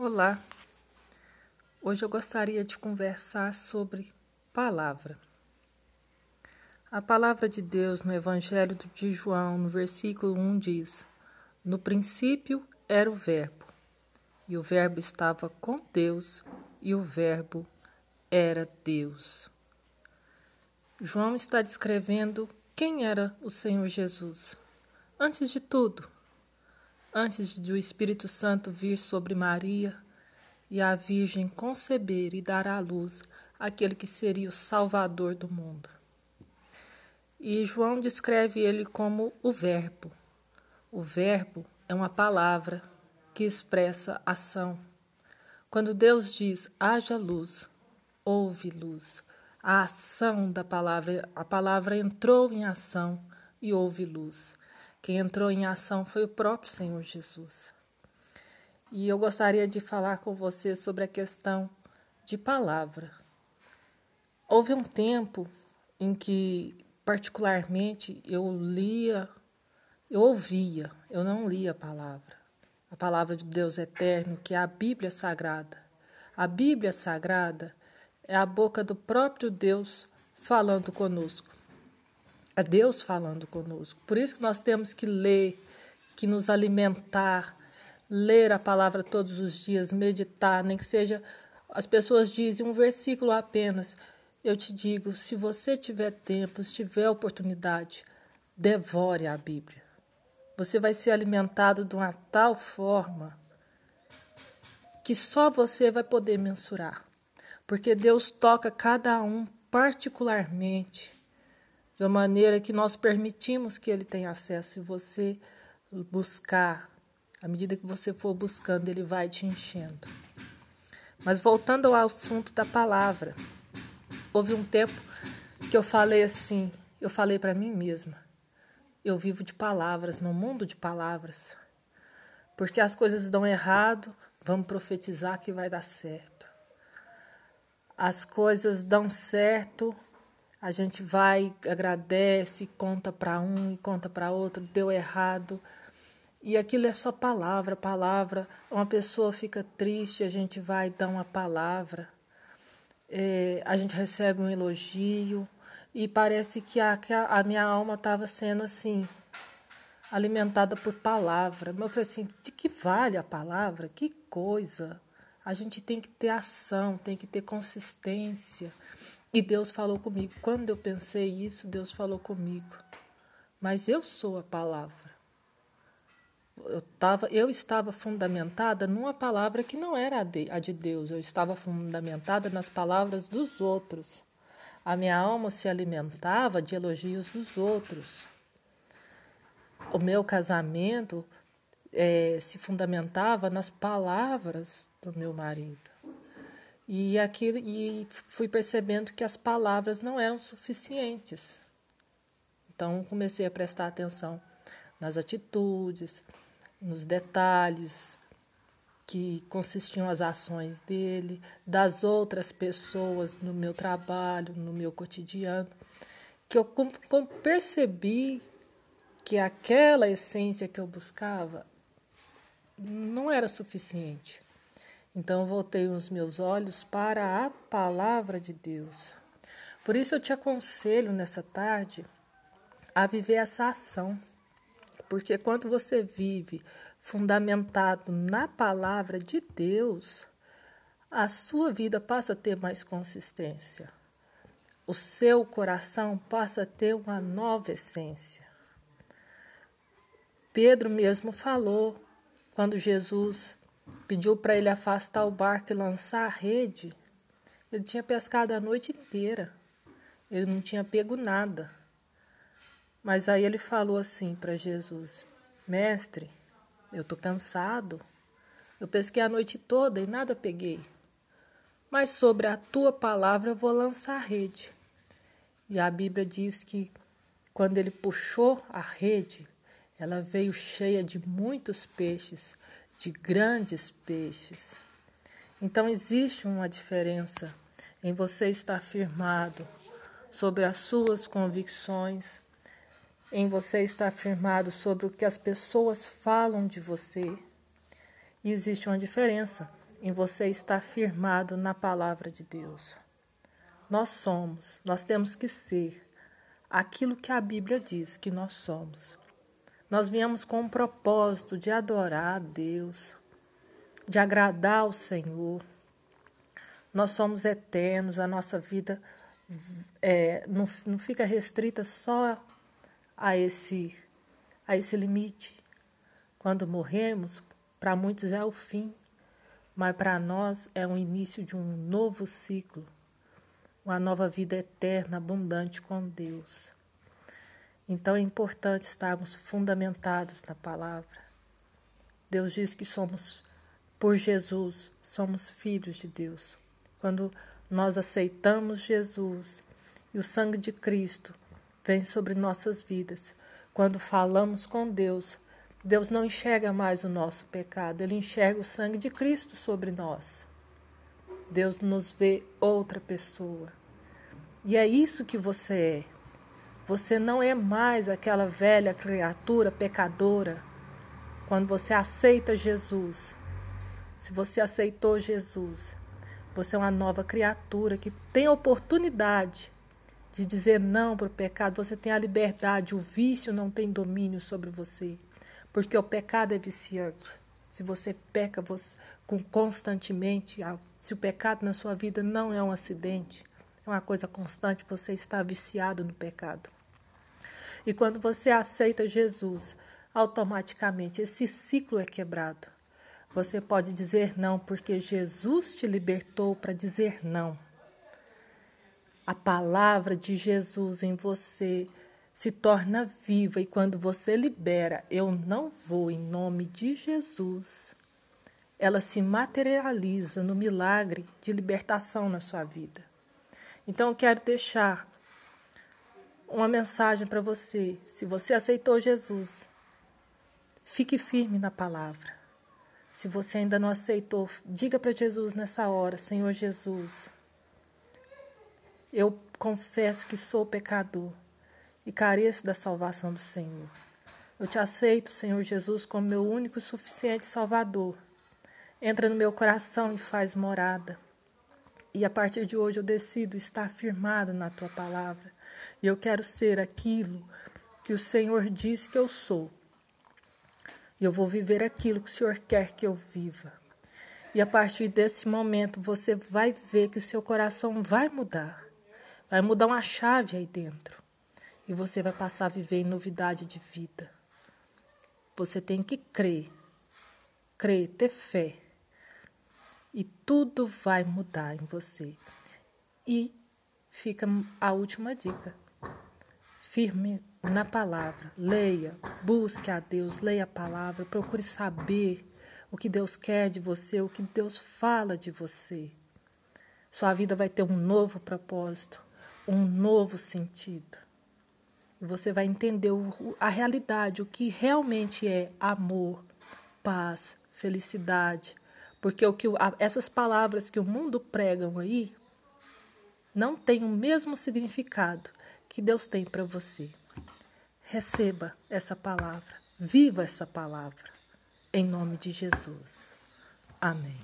Olá, hoje eu gostaria de conversar sobre palavra. A palavra de Deus no Evangelho de João, no versículo 1, diz: No princípio era o Verbo, e o Verbo estava com Deus, e o Verbo era Deus. João está descrevendo quem era o Senhor Jesus. Antes de tudo, antes de o Espírito Santo vir sobre Maria e a Virgem conceber e dar à luz aquele que seria o Salvador do mundo. E João descreve ele como o Verbo. O Verbo é uma palavra que expressa ação. Quando Deus diz haja luz, houve luz. A ação da palavra, a palavra entrou em ação e houve luz. Quem entrou em ação foi o próprio Senhor Jesus. E eu gostaria de falar com você sobre a questão de palavra. Houve um tempo em que, particularmente, eu lia, eu ouvia, eu não lia a palavra. A palavra de Deus eterno, que é a Bíblia Sagrada. A Bíblia Sagrada é a boca do próprio Deus falando conosco. É Deus falando conosco. Por isso que nós temos que ler, que nos alimentar, ler a palavra todos os dias, meditar, nem que seja. As pessoas dizem um versículo apenas. Eu te digo, se você tiver tempo, se tiver oportunidade, devore a Bíblia. Você vai ser alimentado de uma tal forma que só você vai poder mensurar. Porque Deus toca cada um particularmente uma maneira que nós permitimos que ele tenha acesso. E você buscar, à medida que você for buscando, ele vai te enchendo. Mas voltando ao assunto da palavra, houve um tempo que eu falei assim, eu falei para mim mesma, eu vivo de palavras, no mundo de palavras. Porque as coisas dão errado, vamos profetizar que vai dar certo. As coisas dão certo, a gente vai, agradece, conta para um e conta para outro, deu errado. E aquilo é só palavra, palavra. Uma pessoa fica triste, a gente vai dar uma palavra. É, a gente recebe um elogio e parece que a, que a minha alma estava sendo assim, alimentada por palavra. Mas eu falei assim: de que vale a palavra? Que coisa! A gente tem que ter ação, tem que ter consistência. E Deus falou comigo. Quando eu pensei isso, Deus falou comigo. Mas eu sou a palavra. Eu, tava, eu estava fundamentada numa palavra que não era a de, a de Deus. Eu estava fundamentada nas palavras dos outros. A minha alma se alimentava de elogios dos outros. O meu casamento é, se fundamentava nas palavras do meu marido. E, aquilo, e fui percebendo que as palavras não eram suficientes. Então comecei a prestar atenção nas atitudes, nos detalhes que consistiam as ações dele, das outras pessoas no meu trabalho, no meu cotidiano, que eu percebi que aquela essência que eu buscava não era suficiente. Então voltei os meus olhos para a palavra de Deus. Por isso eu te aconselho nessa tarde a viver essa ação. Porque quando você vive fundamentado na palavra de Deus, a sua vida passa a ter mais consistência. O seu coração passa a ter uma nova essência. Pedro mesmo falou quando Jesus Pediu para ele afastar o barco e lançar a rede. Ele tinha pescado a noite inteira. Ele não tinha pego nada. Mas aí ele falou assim para Jesus: Mestre, eu estou cansado. Eu pesquei a noite toda e nada peguei. Mas sobre a tua palavra eu vou lançar a rede. E a Bíblia diz que quando ele puxou a rede, ela veio cheia de muitos peixes de grandes peixes. Então existe uma diferença em você estar firmado sobre as suas convicções, em você estar firmado sobre o que as pessoas falam de você. E existe uma diferença em você estar firmado na palavra de Deus. Nós somos, nós temos que ser aquilo que a Bíblia diz que nós somos. Nós viemos com o propósito de adorar a Deus, de agradar ao Senhor. Nós somos eternos, a nossa vida é, não, não fica restrita só a esse, a esse limite. Quando morremos, para muitos é o fim, mas para nós é o início de um novo ciclo, uma nova vida eterna, abundante com Deus. Então é importante estarmos fundamentados na palavra. Deus diz que somos, por Jesus, somos filhos de Deus. Quando nós aceitamos Jesus e o sangue de Cristo vem sobre nossas vidas, quando falamos com Deus, Deus não enxerga mais o nosso pecado, ele enxerga o sangue de Cristo sobre nós. Deus nos vê outra pessoa. E é isso que você é. Você não é mais aquela velha criatura pecadora. Quando você aceita Jesus, se você aceitou Jesus, você é uma nova criatura que tem a oportunidade de dizer não para o pecado. Você tem a liberdade, o vício não tem domínio sobre você, porque o pecado é viciante. Se você peca você, constantemente, se o pecado na sua vida não é um acidente, é uma coisa constante, você está viciado no pecado. E quando você aceita Jesus, automaticamente esse ciclo é quebrado. Você pode dizer não porque Jesus te libertou para dizer não. A palavra de Jesus em você se torna viva e quando você libera, eu não vou em nome de Jesus, ela se materializa no milagre de libertação na sua vida. Então eu quero deixar uma mensagem para você. Se você aceitou Jesus, fique firme na palavra. Se você ainda não aceitou, diga para Jesus nessa hora: Senhor Jesus, eu confesso que sou pecador e careço da salvação do Senhor. Eu te aceito, Senhor Jesus, como meu único e suficiente Salvador. Entra no meu coração e faz morada. E a partir de hoje eu decido estar firmado na tua palavra. E eu quero ser aquilo que o Senhor diz que eu sou. E eu vou viver aquilo que o Senhor quer que eu viva. E a partir desse momento você vai ver que o seu coração vai mudar. Vai mudar uma chave aí dentro. E você vai passar a viver em novidade de vida. Você tem que crer. Crer, ter fé e tudo vai mudar em você. E fica a última dica. Firme na palavra, leia, busque a Deus, leia a palavra, procure saber o que Deus quer de você, o que Deus fala de você. Sua vida vai ter um novo propósito, um novo sentido. E você vai entender a realidade, o que realmente é amor, paz, felicidade, porque o que essas palavras que o mundo pregam aí não têm o mesmo significado que Deus tem para você. Receba essa palavra, viva essa palavra, em nome de Jesus. Amém.